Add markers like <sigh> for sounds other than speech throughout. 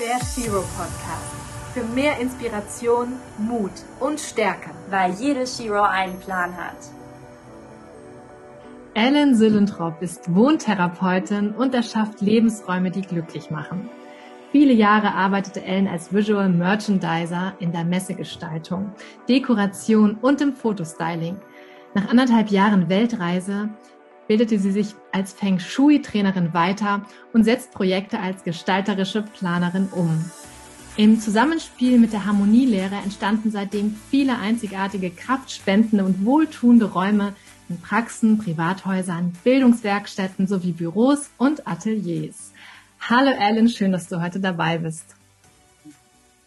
Der Shiro Podcast. Für mehr Inspiration, Mut und Stärke. Weil jede Shiro einen Plan hat. Ellen Süllentrop ist Wohntherapeutin und erschafft Lebensräume, die glücklich machen. Viele Jahre arbeitete Ellen als Visual Merchandiser in der Messegestaltung, Dekoration und im Fotostyling. Nach anderthalb Jahren Weltreise bildete sie sich als Feng Shui-Trainerin weiter und setzt Projekte als gestalterische Planerin um. Im Zusammenspiel mit der Harmonielehre entstanden seitdem viele einzigartige, kraftspendende und wohltuende Räume in Praxen, Privathäusern, Bildungswerkstätten sowie Büros und Ateliers. Hallo Ellen, schön, dass du heute dabei bist.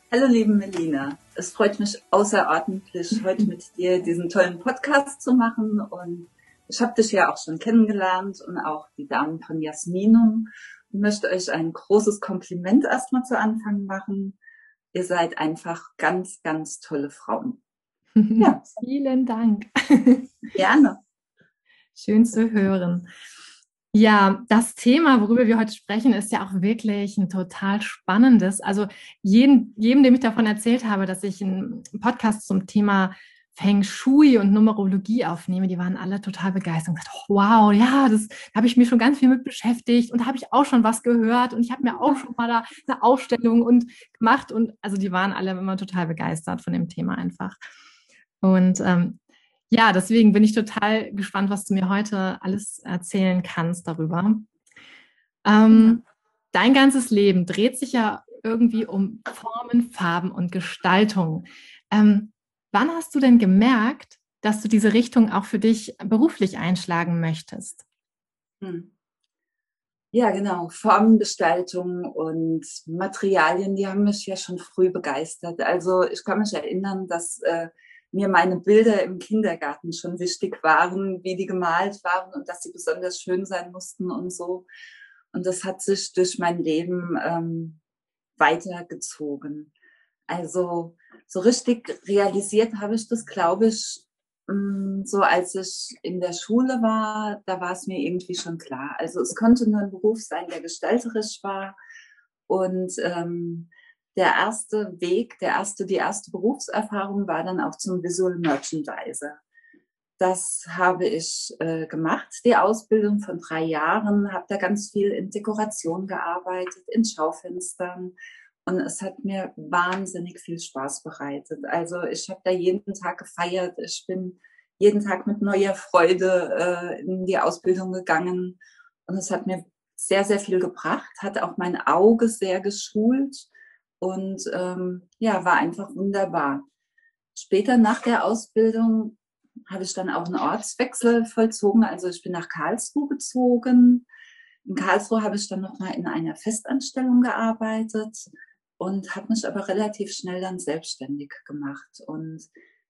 Hallo liebe Melina, es freut mich außerordentlich, heute mit dir diesen tollen Podcast zu machen und ich habe dich ja auch schon kennengelernt und auch die Damen von Jasminum und möchte euch ein großes Kompliment erstmal zu Anfang machen. Ihr seid einfach ganz, ganz tolle Frauen. <laughs> Ja. Vielen Dank. Gerne. Schön zu hören. Ja, das Thema, worüber wir heute sprechen, ist ja auch wirklich ein total spannendes. Also jeden, jedem, dem ich davon erzählt habe, dass ich einen Podcast zum Thema Feng Shui und Numerologie aufnehme, die waren alle total begeistert und gesagt, oh, wow, ja, das da habe ich mich schon ganz viel mit beschäftigt und da habe ich auch schon was gehört und ich habe mir auch schon mal da eine Ausstellung und gemacht und also die waren alle immer total begeistert von dem Thema einfach. Und ähm, ja, deswegen bin ich total gespannt, was du mir heute alles erzählen kannst darüber. Ähm, dein ganzes Leben dreht sich ja irgendwie um Formen, Farben und Gestaltung. Ähm, wann hast du denn gemerkt, dass du diese Richtung auch für dich beruflich einschlagen möchtest? Hm. Ja, genau. Formengestaltung und Materialien, die haben mich ja schon früh begeistert. Also ich kann mich erinnern, dass äh, mir meine Bilder im Kindergarten schon wichtig waren, wie die gemalt waren und dass sie besonders schön sein mussten und so. Und das hat sich durch mein Leben ähm, weitergezogen. Also so richtig realisiert habe ich das, glaube ich, mm, so als ich in der Schule war, da war es mir irgendwie schon klar. Also es konnte nur ein Beruf sein, der gestalterisch war. Und ähm, der erste Weg, der erste, die erste Berufserfahrung war dann auch zum Visual Merchandiser. Das habe ich äh, gemacht, die Ausbildung von drei Jahren, habe da ganz viel in Dekoration gearbeitet, in Schaufenstern und es hat mir wahnsinnig viel Spaß bereitet. Also ich habe da jeden Tag gefeiert, ich bin jeden Tag mit neuer Freude äh, in die Ausbildung gegangen und es hat mir sehr, sehr viel gebracht, hat auch mein Auge sehr geschult und ähm, ja, war einfach wunderbar. Später nach der Ausbildung habe ich dann auch einen Ortswechsel vollzogen. Also ich bin nach Karlsruhe gezogen. In Karlsruhe habe ich dann nochmal in einer Festanstellung gearbeitet und habe mich aber relativ schnell dann selbstständig gemacht. Und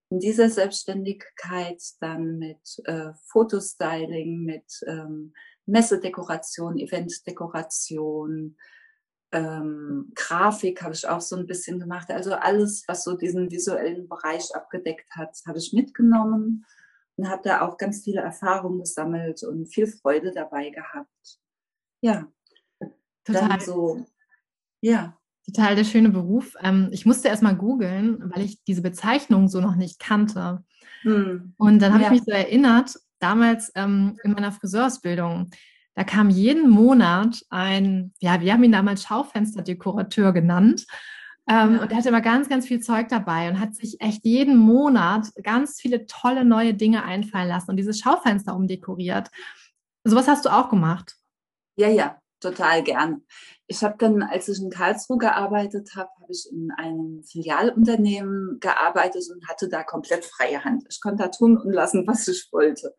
in dieser Selbstständigkeit dann mit äh, Fotostyling, mit ähm, Messedekoration, Eventdekoration, ähm, Grafik habe ich auch so ein bisschen gemacht. Also alles, was so diesen visuellen Bereich abgedeckt hat, habe ich mitgenommen und habe da auch ganz viele Erfahrungen gesammelt und viel Freude dabei gehabt. Ja, total Dann so, ja. Total der schöne Beruf. Ähm, ich musste erst mal googeln, weil ich diese Bezeichnung so noch nicht kannte. Hm. Und dann habe ja. ich mich so erinnert, damals ähm, in meiner Friseursbildung, da kam jeden Monat ein, ja, wir haben ihn damals Schaufensterdekorateur genannt. Ähm, ja. Und er hatte immer ganz, ganz viel Zeug dabei und hat sich echt jeden Monat ganz viele tolle neue Dinge einfallen lassen und dieses Schaufenster umdekoriert. Sowas hast du auch gemacht? Ja, ja, total gern. Ich habe dann, als ich in Karlsruhe gearbeitet habe, habe ich in einem Filialunternehmen gearbeitet und hatte da komplett freie Hand. Ich konnte da tun und lassen, was ich wollte.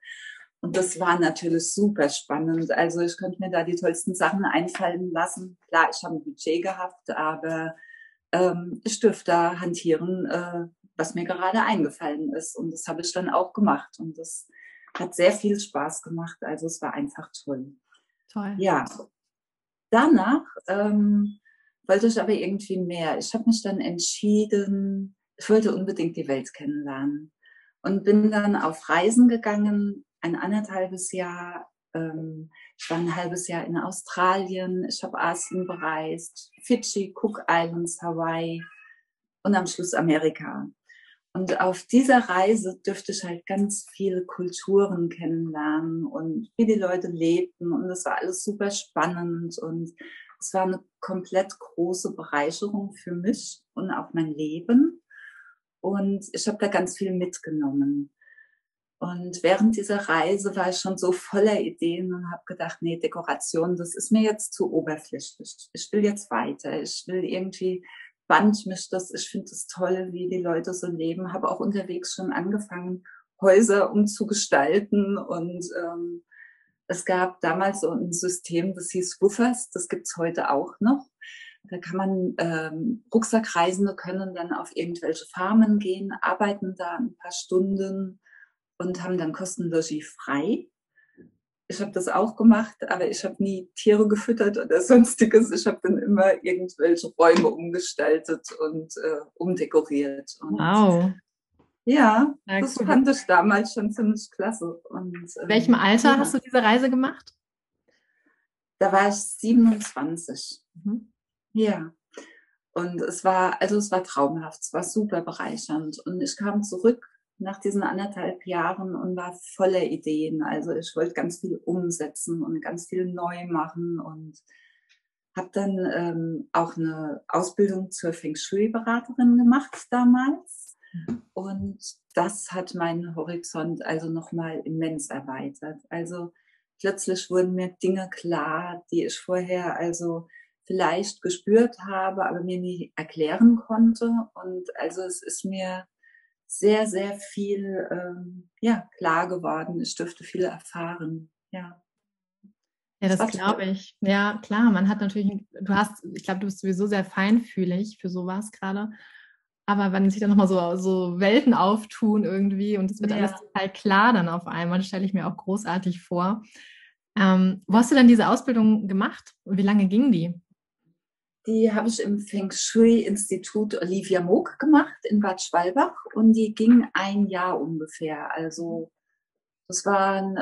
Und das war natürlich super spannend. Also ich konnte mir da die tollsten Sachen einfallen lassen. Klar, ich habe ein Budget gehabt, aber ähm, ich dürfte da hantieren, äh, was mir gerade eingefallen ist. Und das habe ich dann auch gemacht. Und das hat sehr viel Spaß gemacht. Also es war einfach toll. Toll. Ja. Danach ähm, wollte ich aber irgendwie mehr. Ich habe mich dann entschieden, ich wollte unbedingt die Welt kennenlernen und bin dann auf Reisen gegangen ein anderthalbes Jahr ähm, ich war ein halbes Jahr in Australien, ich habe Asien bereist, Fidschi, Cook Islands, Hawaii und am Schluss Amerika. Und auf dieser Reise dürfte ich halt ganz viele Kulturen kennenlernen und wie die Leute lebten. Und das war alles super spannend und es war eine komplett große Bereicherung für mich und auch mein Leben. Und ich habe da ganz viel mitgenommen. Und während dieser Reise war ich schon so voller Ideen und habe gedacht, nee, Dekoration, das ist mir jetzt zu oberflächlich. Ich will jetzt weiter. Ich will irgendwie band mich das. Ich finde es toll, wie die Leute so leben. Habe auch unterwegs schon angefangen, Häuser umzugestalten. Und ähm, es gab damals so ein System, das hieß Woofers. Das gibt's heute auch noch. Da kann man ähm, Rucksackreisende können dann auf irgendwelche Farmen gehen, arbeiten da ein paar Stunden und haben dann kostenlos frei. Ich habe das auch gemacht, aber ich habe nie Tiere gefüttert oder <laughs> sonstiges. Ich habe dann immer irgendwelche Räume umgestaltet und äh, umdekoriert. Und wow. Ja, ja das cool. fand ich damals schon ziemlich klasse. Und, In welchem Alter ja. hast du diese Reise gemacht? Da war ich 27. Mhm. Ja. Und es war, also es war traumhaft, es war super bereichernd. Und ich kam zurück nach diesen anderthalb Jahren und war voller Ideen. Also ich wollte ganz viel umsetzen und ganz viel neu machen und habe dann ähm, auch eine Ausbildung zur Feng Shui-Beraterin gemacht damals. Mhm. Und das hat meinen Horizont also nochmal immens erweitert. Also plötzlich wurden mir Dinge klar, die ich vorher also vielleicht gespürt habe, aber mir nie erklären konnte. Und also es ist mir sehr, sehr viel ähm, ja, klar geworden. Ich dürfte viel erfahren. Ja. Ja, das glaube ich. Ja, klar, man hat natürlich, du hast, ich glaube, du bist sowieso sehr feinfühlig für sowas gerade. Aber wenn sich dann nochmal so, so Welten auftun irgendwie und es wird ja. alles total klar dann auf einmal, das stelle ich mir auch großartig vor. Ähm, wo hast du denn diese Ausbildung gemacht und wie lange ging die? Die habe ich im Feng Shui-Institut Olivia Moog gemacht in Bad Schwalbach und die ging ein Jahr ungefähr. Also das waren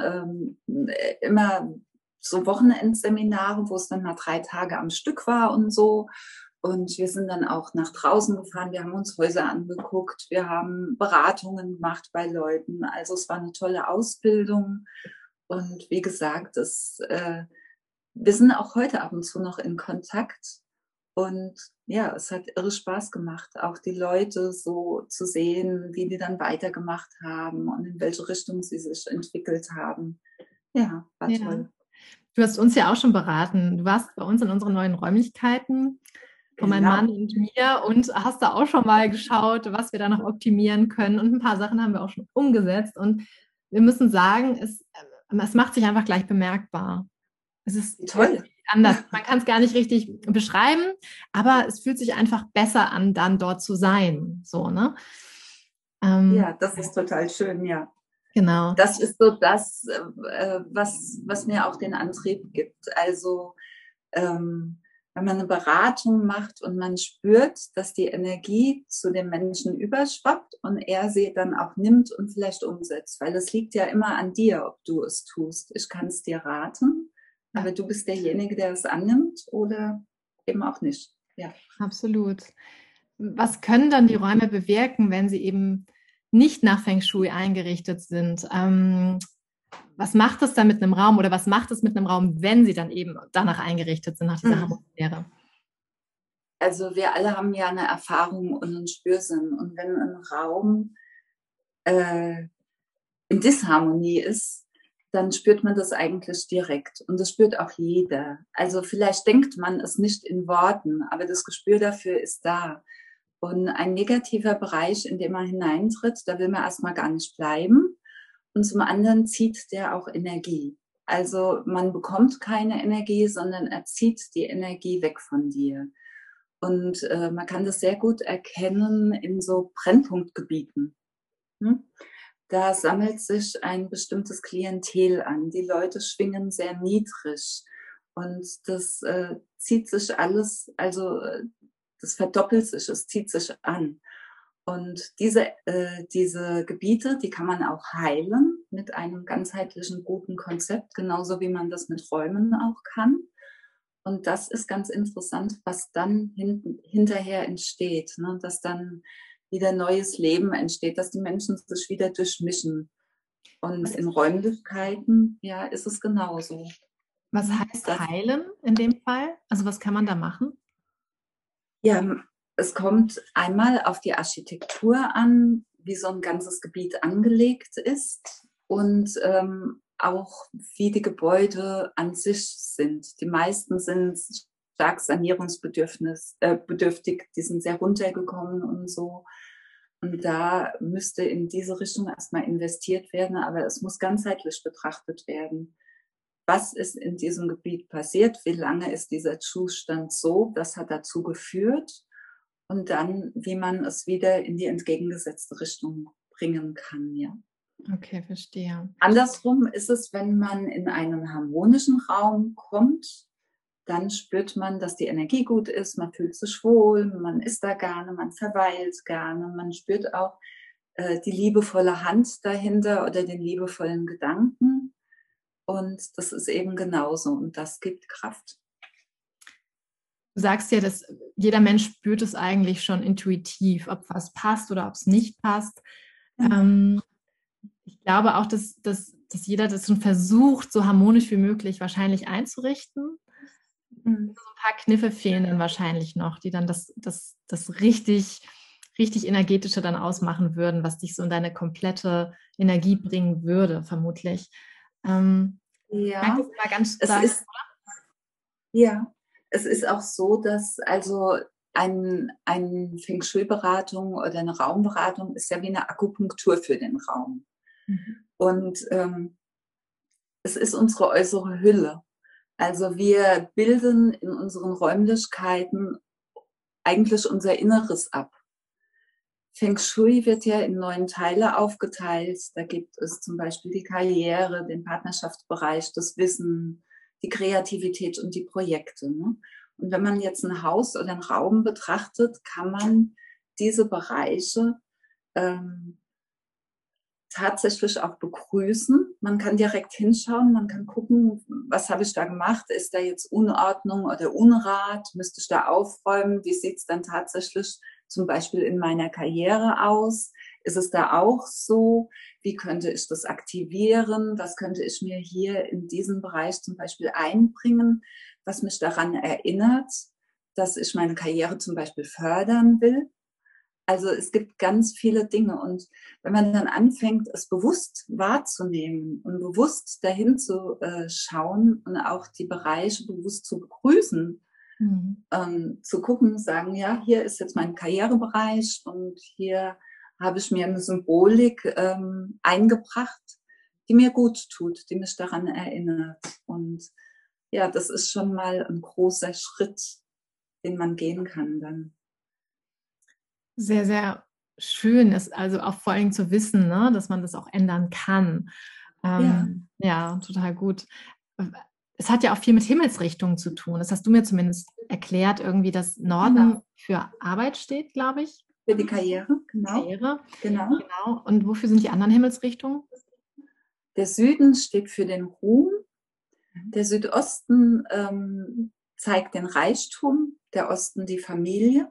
ähm, immer so Wochenendseminare, wo es dann mal drei Tage am Stück war und so. Und wir sind dann auch nach draußen gefahren, wir haben uns Häuser angeguckt, wir haben Beratungen gemacht bei Leuten. Also es war eine tolle Ausbildung. Und wie gesagt, es, äh, wir sind auch heute ab und zu noch in Kontakt. Und ja, es hat irre Spaß gemacht, auch die Leute so zu sehen, wie die dann weitergemacht haben und in welche Richtung sie sich entwickelt haben. Ja, war ja. toll. Du hast uns ja auch schon beraten. Du warst bei uns in unseren neuen Räumlichkeiten von meinem genau. Mann und mir und hast da auch schon mal geschaut, was wir da noch optimieren können. Und ein paar Sachen haben wir auch schon umgesetzt. Und wir müssen sagen, es, es macht sich einfach gleich bemerkbar. Es ist toll anders. Man kann es gar nicht richtig beschreiben, aber es fühlt sich einfach besser an, dann dort zu sein. So, ne? Ähm, ja, das ist total schön, ja. Genau. Das ist so das, äh, was, was mir auch den Antrieb gibt. Also, ähm, wenn man eine Beratung macht und man spürt, dass die Energie zu dem Menschen überschwappt und er sie dann auch nimmt und vielleicht umsetzt, weil es liegt ja immer an dir, ob du es tust. Ich kann es dir raten, aber du bist derjenige, der es annimmt oder eben auch nicht. Ja. Absolut. Was können dann die Räume bewirken, wenn sie eben nicht nach Feng Shui eingerichtet sind? Ähm, was macht es dann mit einem Raum oder was macht es mit einem Raum, wenn sie dann eben danach eingerichtet sind, nach dieser mhm. Atmosphäre? Also wir alle haben ja eine Erfahrung und einen Spürsinn. Und wenn ein Raum äh, in Disharmonie ist, dann spürt man das eigentlich direkt. Und das spürt auch jeder. Also vielleicht denkt man es nicht in Worten, aber das Gespür dafür ist da. Und ein negativer Bereich, in den man hineintritt, da will man erstmal gar nicht bleiben. Und zum anderen zieht der auch Energie. Also man bekommt keine Energie, sondern er zieht die Energie weg von dir. Und äh, man kann das sehr gut erkennen in so Brennpunktgebieten. Hm? Da sammelt sich ein bestimmtes Klientel an. Die Leute schwingen sehr niedrig und das äh, zieht sich alles, also äh, das verdoppelt sich, es zieht sich an. Und diese, äh, diese Gebiete, die kann man auch heilen. mit einem ganzheitlichen guten Konzept, genauso wie man das mit Räumen auch kann. Und das ist ganz interessant, was dann hin, hinterher entsteht, ne? dass dann wieder neues Leben entsteht, dass die Menschen sich wieder durchmischen. Und in Räumlichkeiten, ja, ist es genauso. Was heißt das, heilen in dem Fall? Also was kann man da machen? Ja, es kommt einmal auf die Architektur an, wie so ein ganzes Gebiet angelegt ist und ähm, auch wie die Gebäude an sich sind. Die meisten sind stark sanierungsbedürftig, äh, bedürftig, die sind sehr runtergekommen und so. Und da müsste in diese Richtung erstmal investiert werden, aber es muss ganzheitlich betrachtet werden. Was ist in diesem Gebiet passiert? Wie lange ist dieser Zustand so? Was hat dazu geführt? Und dann, wie man es wieder in die entgegengesetzte Richtung bringen kann, ja. Okay, verstehe. Andersrum ist es, wenn man in einen harmonischen Raum kommt, dann spürt man, dass die Energie gut ist, man fühlt sich wohl, man ist da gerne, man verweilt gerne, man spürt auch äh, die liebevolle Hand dahinter oder den liebevollen Gedanken. Und das ist eben genauso und das gibt Kraft. Du sagst ja, dass jeder Mensch spürt es eigentlich schon intuitiv, ob was passt oder ob es nicht passt. Mhm. Ähm, ich glaube auch, dass, dass, dass jeder das schon versucht, so harmonisch wie möglich wahrscheinlich einzurichten. Mhm. So ein paar Kniffe fehlen dann wahrscheinlich noch, die dann das, das, das richtig, richtig energetische dann ausmachen würden, was dich so in deine komplette Energie bringen würde, vermutlich. Ähm, ja, stark, es ist, ja, es ist auch so, dass also ein, ein Feng Shui-Beratung oder eine Raumberatung ist ja wie eine Akupunktur für den Raum. Mhm. Und ähm, es ist unsere äußere Hülle. Also wir bilden in unseren Räumlichkeiten eigentlich unser Inneres ab. Feng Shui wird ja in neun Teile aufgeteilt. Da gibt es zum Beispiel die Karriere, den Partnerschaftsbereich, das Wissen, die Kreativität und die Projekte. Ne? Und wenn man jetzt ein Haus oder einen Raum betrachtet, kann man diese Bereiche ähm, tatsächlich auch begrüßen. Man kann direkt hinschauen, man kann gucken, was habe ich da gemacht? Ist da jetzt Unordnung oder Unrat? Müsste ich da aufräumen? Wie sieht es dann tatsächlich zum Beispiel in meiner Karriere aus? Ist es da auch so? Wie könnte ich das aktivieren? Was könnte ich mir hier in diesem Bereich zum Beispiel einbringen, was mich daran erinnert, dass ich meine Karriere zum Beispiel fördern will? Also es gibt ganz viele Dinge und wenn man dann anfängt, es bewusst wahrzunehmen und bewusst dahin zu äh, schauen und auch die Bereiche bewusst zu begrüßen, mhm. ähm, zu gucken, sagen, ja, hier ist jetzt mein Karrierebereich und hier habe ich mir eine Symbolik ähm, eingebracht, die mir gut tut, die mich daran erinnert. Und ja, das ist schon mal ein großer Schritt, den man gehen kann dann. Sehr, sehr schön ist also auch vor allem zu wissen, ne, dass man das auch ändern kann. Ähm, ja. ja, total gut. Es hat ja auch viel mit Himmelsrichtungen zu tun. Das hast du mir zumindest erklärt, irgendwie, dass Norden genau. für Arbeit steht, glaube ich. Für die Karriere, genau. Karriere. Genau. genau. Und wofür sind die anderen Himmelsrichtungen? Der Süden steht für den Ruhm. Mhm. Der Südosten ähm, zeigt den Reichtum, der Osten die Familie.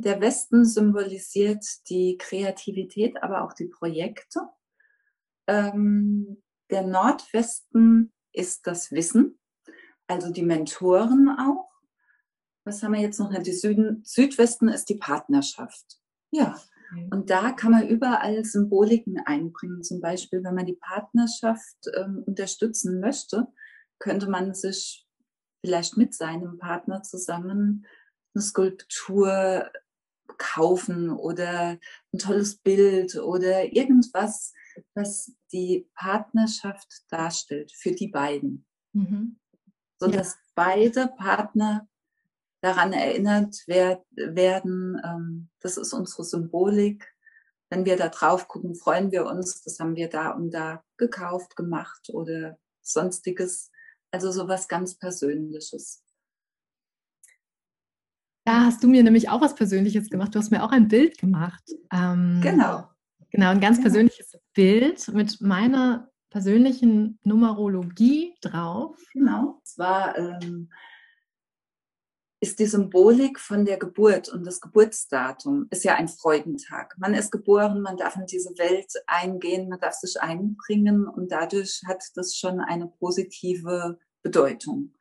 Der Westen symbolisiert die Kreativität, aber auch die Projekte. Ähm, der Nordwesten ist das Wissen, also die Mentoren auch. Was haben wir jetzt noch? Die Süden, Südwesten ist die Partnerschaft. Ja, und da kann man überall Symboliken einbringen. Zum Beispiel, wenn man die Partnerschaft ähm, unterstützen möchte, könnte man sich vielleicht mit seinem Partner zusammen eine Skulptur kaufen oder ein tolles Bild oder irgendwas, was die Partnerschaft darstellt für die beiden. Mhm. So dass ja. beide Partner daran erinnert werden, ähm, das ist unsere Symbolik. Wenn wir da drauf gucken, freuen wir uns, das haben wir da und da gekauft, gemacht oder sonstiges. Also sowas ganz Persönliches. Da hast du mir nämlich auch was Persönliches gemacht. Du hast mir auch ein Bild gemacht. Ähm, genau. Genau, ein ganz persönliches Bild mit meiner persönlichen Numerologie drauf. Genau. Es war ähm, ist die Symbolik von der Geburt und das Geburtsdatum ist ja ein Freudentag. Man ist geboren, man darf in diese Welt eingehen, man darf sich einbringen und dadurch hat das schon eine positive Bedeutung.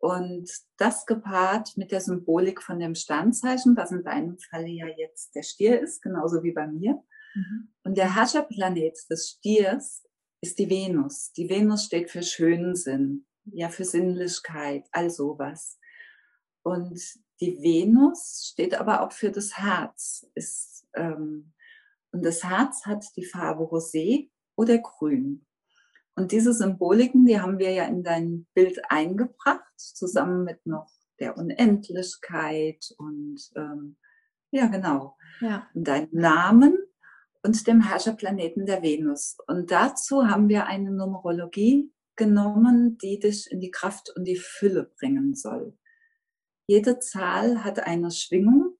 Und das gepaart mit der Symbolik von dem Sternzeichen, was in deinem Fall ja jetzt der Stier ist, genauso wie bei mir. Mhm. Und der Herrscherplanet des Stiers ist die Venus. Die Venus steht für Schönsinn, ja, für Sinnlichkeit, all sowas. Und die Venus steht aber auch für das Herz. Ist, ähm, und das Herz hat die Farbe Rosé oder Grün. Und diese Symboliken, die haben wir ja in dein Bild eingebracht, zusammen mit noch der Unendlichkeit und ähm, ja, genau. Ja. Und deinem Namen und dem Herrscherplaneten der Venus. Und dazu haben wir eine Numerologie genommen, die dich in die Kraft und die Fülle bringen soll. Jede Zahl hat eine Schwingung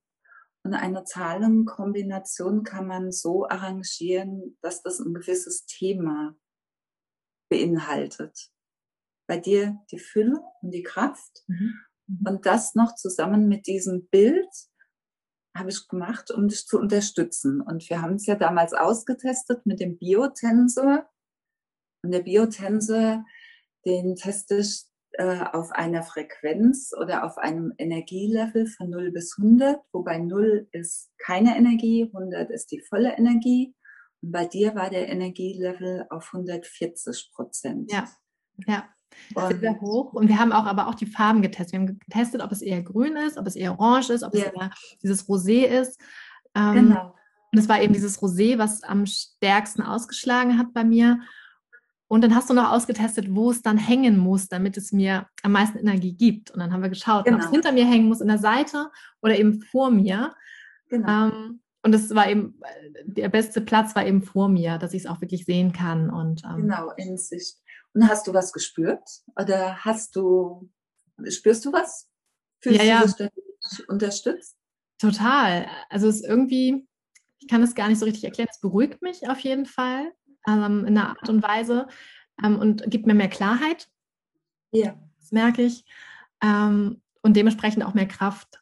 und eine Zahlenkombination kann man so arrangieren, dass das ein gewisses Thema beinhaltet. Bei dir die Fülle und die Kraft mhm. mhm. und das noch zusammen mit diesem Bild habe ich gemacht, um dich zu unterstützen. Und wir haben es ja damals ausgetestet mit dem Biotensor. Und der Biotensor, den teste ich äh, auf einer Frequenz oder auf einem Energielevel von 0 bis 100, wobei 0 ist keine Energie, 100 ist die volle Energie. Und bei dir war der Energielevel auf 140 Prozent. Ja, ja. Und sehr hoch. Und wir haben auch aber auch die Farben getestet. Wir haben getestet, ob es eher grün ist, ob es eher orange ist, ob ja. es eher dieses Rosé ist. Ähm, genau. Und es war eben dieses Rosé, was am stärksten ausgeschlagen hat bei mir. Und dann hast du noch ausgetestet, wo es dann hängen muss, damit es mir am meisten Energie gibt. Und dann haben wir geschaut, genau. ob es genau. hinter mir hängen muss, in der Seite oder eben vor mir. Genau. Ähm, und es war eben, der beste Platz war eben vor mir, dass ich es auch wirklich sehen kann. Und, ähm, genau, in Sicht. Und hast du was gespürt? Oder hast du, spürst du was? Fühlst ja, du dich unterstützt? Total. Also es ist irgendwie, ich kann es gar nicht so richtig erklären, es beruhigt mich auf jeden Fall ähm, in einer Art und Weise ähm, und gibt mir mehr Klarheit. Ja. Das merke ich. Ähm, und dementsprechend auch mehr Kraft.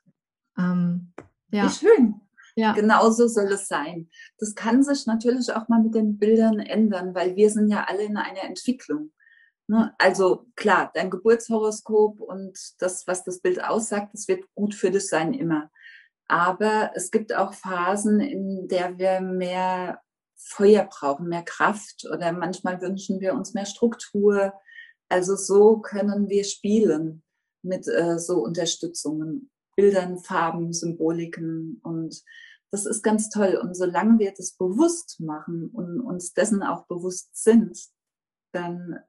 Ähm, ja. Wie schön. Ja. Genauso soll es sein. Das kann sich natürlich auch mal mit den Bildern ändern, weil wir sind ja alle in einer Entwicklung. Ne? Also klar, dein Geburtshoroskop und das, was das Bild aussagt, das wird gut für dich sein immer. Aber es gibt auch Phasen, in der wir mehr Feuer brauchen, mehr Kraft oder manchmal wünschen wir uns mehr Struktur. Also so können wir spielen mit äh, so Unterstützungen, Bildern, Farben, Symboliken und das ist ganz toll. Und solange wir das bewusst machen und uns dessen auch bewusst sind, dann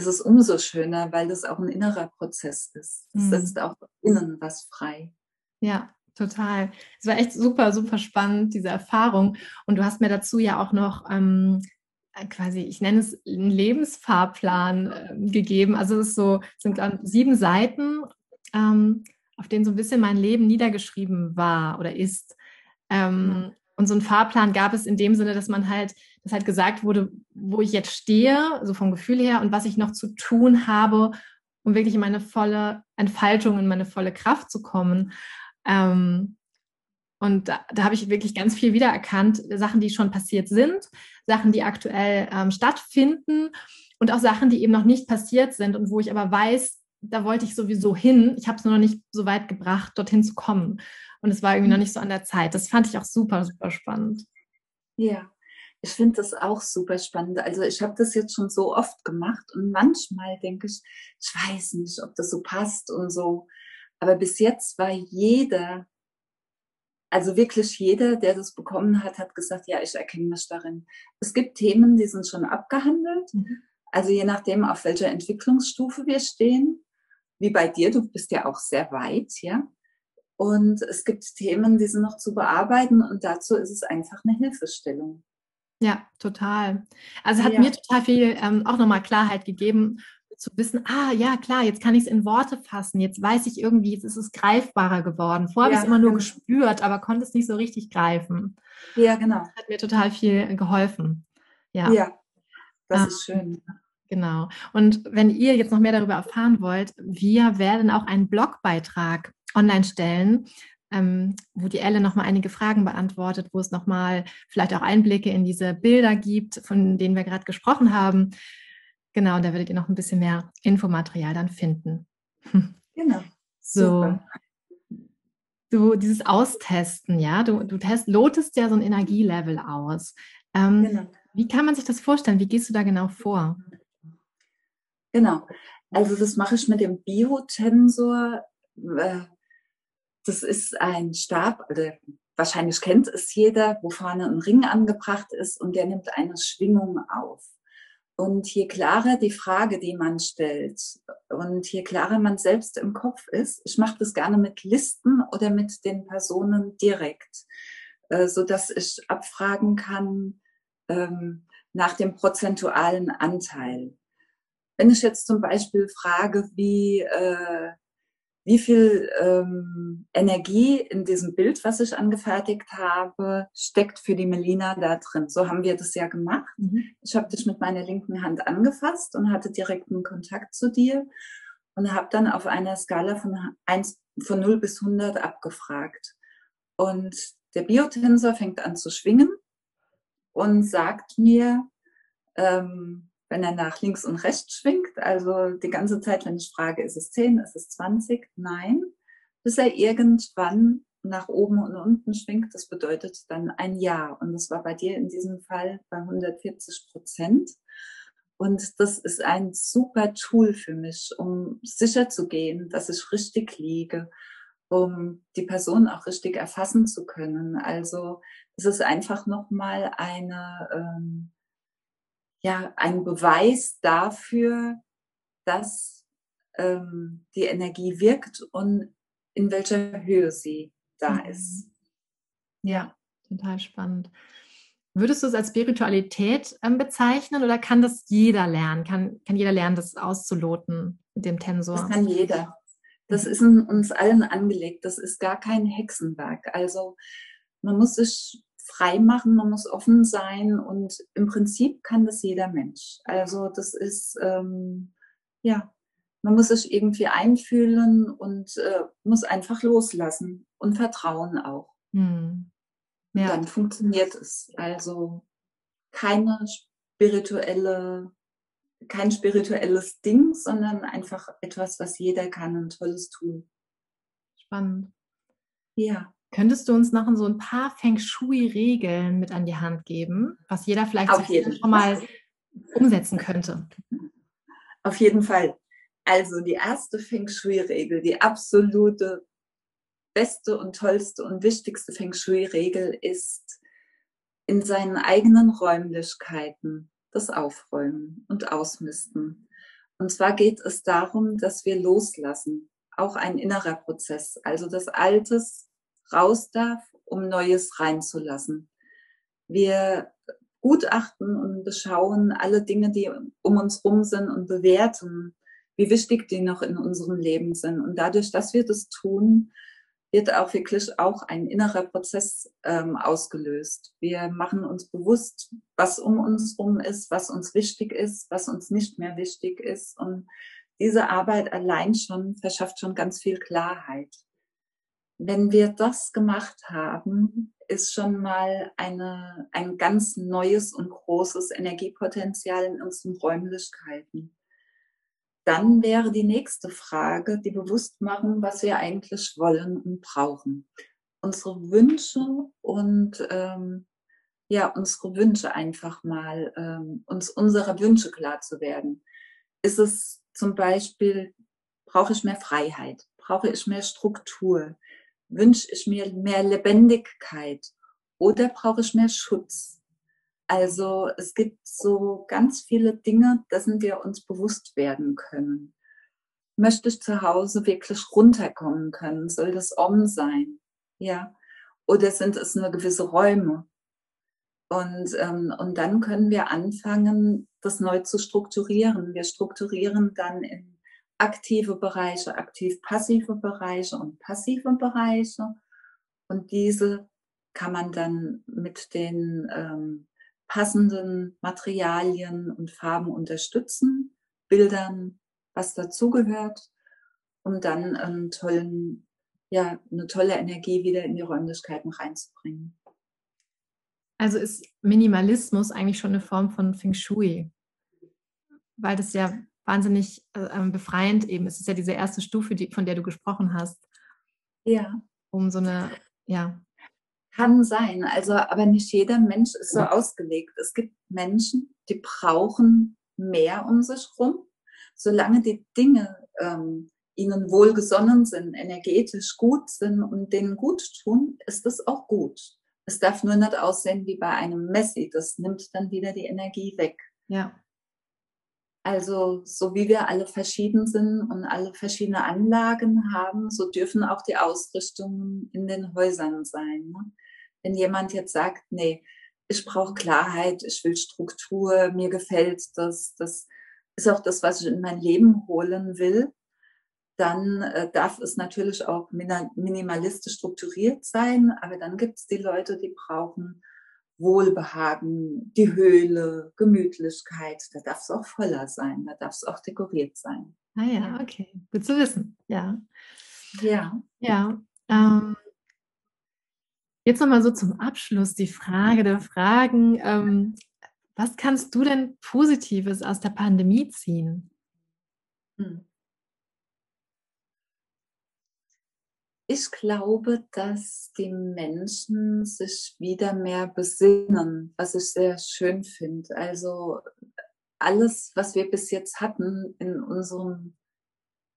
ist es umso schöner, weil das auch ein innerer Prozess ist. Es mhm. setzt auch innen was frei. Ja, Total. Es war echt super, super spannend, diese Erfahrung. Und du hast mir dazu ja auch noch ähm, äh, quasi, ich nenne es einen Lebensfahrplan äh, gegeben. Also es ist so, es sind sieben Seiten, ähm, auf denen so ein bisschen mein Leben niedergeschrieben war oder ist. Ähm, und so einen Fahrplan gab es in dem Sinne, dass man halt, dass halt gesagt wurde, wo ich jetzt stehe, so vom Gefühl her und was ich noch zu tun habe, um wirklich in meine volle Entfaltung, in meine volle Kraft zu kommen. Ähm, und da, da habe ich wirklich ganz viel wiedererkannt, Sachen, die schon passiert sind, Sachen, die aktuell ähm, stattfinden und auch Sachen, die eben noch nicht passiert sind und wo ich aber weiß, da wollte ich sowieso hin. Ich habe es nur noch nicht so weit gebracht, dorthin zu kommen. Und es war irgendwie noch nicht so an der Zeit. Das fand ich auch super, super spannend. Ja, ich finde das auch super spannend. Also ich habe das jetzt schon so oft gemacht und manchmal denke ich, ich weiß nicht, ob das so passt und so. Aber bis jetzt war jeder, also wirklich jeder, der das bekommen hat, hat gesagt, ja, ich erkenne mich darin. Es gibt Themen, die sind schon abgehandelt. Mhm. Also je nachdem, auf welcher Entwicklungsstufe wir stehen. Wie bei dir, du bist ja auch sehr weit, ja. Und es gibt Themen, die sind noch zu bearbeiten und dazu ist es einfach eine Hilfestellung. Ja, total. Also hat ja. mir total viel ähm, auch nochmal Klarheit gegeben, zu wissen, ah ja, klar, jetzt kann ich es in Worte fassen, jetzt weiß ich irgendwie, jetzt ist es greifbarer geworden. Vorher ja, habe ich es immer nur genau. gespürt, aber konnte es nicht so richtig greifen. Ja, genau. Das hat mir total viel geholfen. Ja. Ja, das Ah. ist schön. Genau. Und wenn ihr jetzt noch mehr darüber erfahren wollt, wir werden auch einen Blogbeitrag online stellen, ähm, wo die Elle nochmal einige Fragen beantwortet, wo es nochmal vielleicht auch Einblicke in diese Bilder gibt, von denen wir gerade gesprochen haben. Genau, da werdet ihr noch ein bisschen mehr Infomaterial dann finden. <laughs> Genau. So. Super. Du, dieses Austesten, ja, du, du test, lotest ja so ein Energielevel aus. Ähm, Genau. Wie kann man sich das vorstellen? Wie gehst du da genau vor? Genau. Also das mache ich mit dem Biotensor. Äh, Das ist ein Stab, also wahrscheinlich kennt es jeder, wo vorne ein Ring angebracht ist und der nimmt eine Schwingung auf. Und je klarer die Frage, die man stellt und je klarer man selbst im Kopf ist, ich mache das gerne mit Listen oder mit den Personen direkt, äh, so dass ich abfragen kann ähm, nach dem prozentualen Anteil. Wenn ich jetzt zum Beispiel frage, wie, äh, wie viel ähm, Energie in diesem Bild, was ich angefertigt habe, steckt für die Melina da drin. So haben wir das ja gemacht. Ich habe dich mit meiner linken Hand angefasst und hatte direkten Kontakt zu dir und habe dann auf einer Skala von, 1, von 0 bis 100 abgefragt. Und der Biotensor fängt an zu schwingen und sagt mir, ähm, wenn er nach links und rechts schwingt, also die ganze Zeit, wenn ich frage, ist es 10, ist es 20? Nein, bis er irgendwann nach oben und unten schwingt, das bedeutet dann ein Ja. Und das war bei dir in diesem Fall bei 140 Prozent. Und das ist ein super Tool für mich, um sicher zu gehen, dass ich richtig liege, um die Person auch richtig erfassen zu können. Also es ist einfach nochmal eine, ähm, ja, ein Beweis dafür, dass ähm, die Energie wirkt und in welcher Höhe sie da Mhm. ist. Ja, total spannend. Würdest du es als Spiritualität ähm, bezeichnen oder kann das jeder lernen? Kann, kann jeder lernen, das auszuloten mit dem Tensor? Das kann jeder. Das ist in uns allen angelegt. Das ist gar kein Hexenwerk. Also man muss sich frei machen, man muss offen sein und im Prinzip kann das jeder Mensch. Also das ist, ähm, ja, man muss sich irgendwie einfühlen und äh, muss einfach loslassen und vertrauen auch. Hm. Ja, dann funktioniert es. Also keine spirituelle, kein spirituelles Ding, sondern einfach etwas, was jeder kann, ein tolles Tool. spannend. Ja, Könntest du uns noch so ein paar Feng Shui-Regeln mit an die Hand geben, was jeder vielleicht Auf so jeden schon mal umsetzen könnte? auf jeden Fall. Also die erste Feng Shui-Regel, die absolute beste und tollste und wichtigste Feng Shui-Regel ist, in seinen eigenen Räumlichkeiten das Aufräumen und Ausmisten. Und zwar geht es darum, dass wir loslassen, auch ein innerer Prozess, also dass Altes raus darf, um Neues reinzulassen. Wir gutachten und beschauen alle Dinge, die um uns rum sind und bewerten, wie wichtig die noch in unserem Leben sind. Und dadurch, dass wir das tun, wird auch wirklich auch ein innerer Prozess ähm, ausgelöst. Wir machen uns bewusst, was um uns rum ist, was uns wichtig ist, was uns nicht mehr wichtig ist. Und diese Arbeit allein schon verschafft schon ganz viel Klarheit. Wenn wir das gemacht haben, ist schon mal eine, ein ganz neues und großes Energiepotenzial in unseren Räumlichkeiten. Dann wäre die nächste Frage, die Bewusstmachung, was wir eigentlich wollen und brauchen. Unsere Wünsche und ähm, ja, unsere Wünsche einfach mal, ähm, uns unserer Wünsche klar zu werden. Ist es zum Beispiel, brauche ich mehr Freiheit? Brauche ich mehr Struktur? Wünsche ich mir mehr Lebendigkeit? Oder brauche ich mehr Schutz? Also es gibt so ganz viele Dinge, dessen wir uns bewusst werden können. Möchte ich zu Hause wirklich runterkommen können? Soll das Om sein? Ja. Oder sind es nur gewisse Räume? Und, ähm, und dann können wir anfangen, das neu zu strukturieren. Wir strukturieren dann in aktive Bereiche, aktiv-passive Bereiche und passive Bereiche. Und diese kann man dann mit den ähm, passenden Materialien und Farben unterstützen, Bildern, was dazugehört, um dann einen tollen, ja, eine tolle Energie wieder in die Räumlichkeiten reinzubringen. Also ist Minimalismus eigentlich schon eine Form von Feng Shui, weil das ja wahnsinnig äh, ähm, befreiend eben. Es ist ja diese erste Stufe, die, von der du gesprochen hast. Ja. Um so eine, ja. Kann sein, also aber nicht jeder Mensch ist so ausgelegt. Es gibt Menschen, die brauchen mehr um sich rum. Solange die Dinge ähm, ihnen wohlgesonnen sind, energetisch gut sind und denen gut tun, ist es auch gut. Es darf nur nicht aussehen wie bei einem Messi. Das nimmt dann wieder die Energie weg. Ja. Also so wie wir alle verschieden sind und alle verschiedene Anlagen haben, so dürfen auch die Ausrichtungen in den Häusern sein. Ne? Wenn jemand jetzt sagt, nee, ich brauche Klarheit, ich will Struktur, mir gefällt das, das ist auch das, was ich in mein Leben holen will, dann äh, darf es natürlich auch minimalistisch strukturiert sein, aber dann gibt es die Leute, die brauchen Wohlbehagen, die Höhle, Gemütlichkeit. Da darf es auch voller sein, da darf es auch dekoriert sein. Ah ja, okay. Gut zu wissen. Ja. Ja. Ja. Ähm, jetzt nochmal so zum Abschluss die Frage der Fragen. Ähm, was kannst du denn Positives aus der Pandemie ziehen? Hm. Ich glaube, dass die Menschen sich wieder mehr besinnen, was ich sehr schön finde. Also alles, was wir bis jetzt hatten in unserem,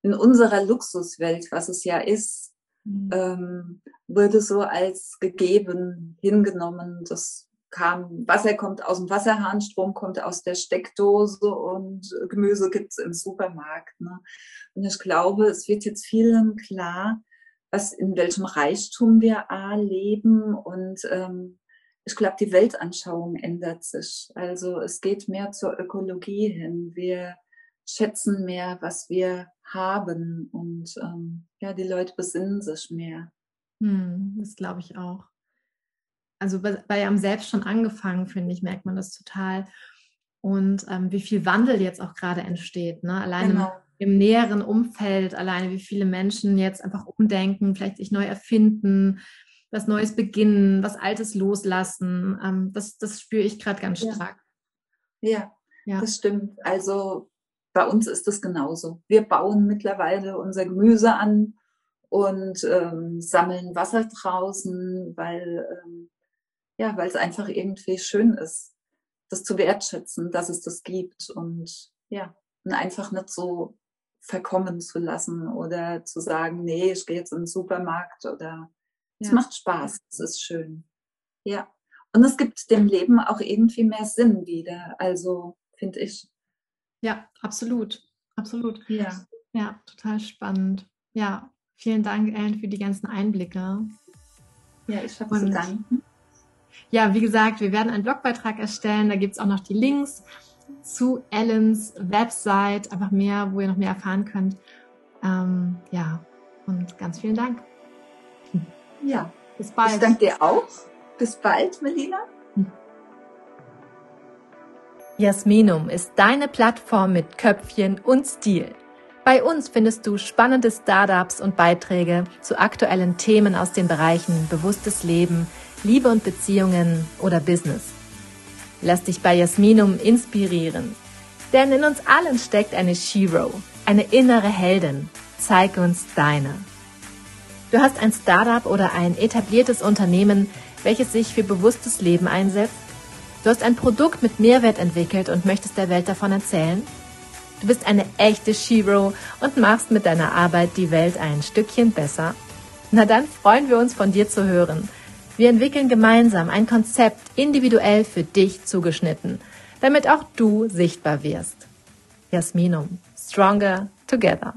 in unserer Luxuswelt, was es ja ist, mhm. ähm, wurde so als gegeben hingenommen. Das kam, Wasser kommt aus dem Wasserhahn, Strom kommt aus der Steckdose und Gemüse gibt's im Supermarkt. Ne? Und ich glaube, es wird jetzt vielen klar, was in welchem Reichtum wir A leben und ähm, ich glaube, die Weltanschauung ändert sich. Also es geht mehr zur Ökologie hin. Wir schätzen mehr, was wir haben und ähm, ja, die Leute besinnen sich mehr. Hm, das glaube ich auch. Also bei, bei einem selbst schon angefangen, finde ich, merkt man das total. Und ähm, wie viel Wandel jetzt auch gerade entsteht. Ne? Alleine genau im näheren Umfeld alleine, wie viele Menschen jetzt einfach umdenken, vielleicht sich neu erfinden, was Neues beginnen, was Altes loslassen. Ähm, das, das spüre ich gerade ganz stark. Ja. ja, das stimmt. Also bei uns ist das genauso. Wir bauen mittlerweile unser Gemüse an und ähm, sammeln Wasser draußen, weil ähm, ja, weil es einfach irgendwie schön ist, das zu wertschätzen, dass es das gibt und ja, und einfach nicht so verkommen zu lassen oder zu sagen, nee, ich gehe jetzt in den Supermarkt oder es ja. macht Spaß, es ist schön. Ja. Und es gibt dem Leben auch irgendwie mehr Sinn wieder. Also finde ich. Ja, absolut. Absolut. Ja. Ja, total spannend. Ja, vielen Dank, Ellen, für die ganzen Einblicke. Ja, ich habe zu danken. Ja, wie gesagt, wir werden einen Blogbeitrag erstellen. Da gibt es auch noch die Links zu Ellens Website, einfach mehr, wo ihr noch mehr erfahren könnt. Ähm, ja, und ganz vielen Dank. <laughs> Ja, bis bald. Ich danke dir auch. Bis bald, Melina. Jasminum ist deine Plattform mit Köpfchen und Stil. Bei uns findest du spannende Startups und Beiträge zu aktuellen Themen aus den Bereichen bewusstes Leben, Liebe und Beziehungen oder Business. Lass dich bei Jasminum inspirieren. Denn in uns allen steckt eine Shiro, eine innere Heldin. Zeig uns deine. Du hast ein Startup oder ein etabliertes Unternehmen, welches sich für bewusstes Leben einsetzt. Du hast ein Produkt mit Mehrwert entwickelt und möchtest der Welt davon erzählen. Du bist eine echte Shiro und machst mit deiner Arbeit die Welt ein Stückchen besser. Na dann freuen wir uns von dir zu hören. Wir entwickeln gemeinsam ein Konzept individuell für dich zugeschnitten, damit auch du sichtbar wirst. Jasminum. Stronger Together.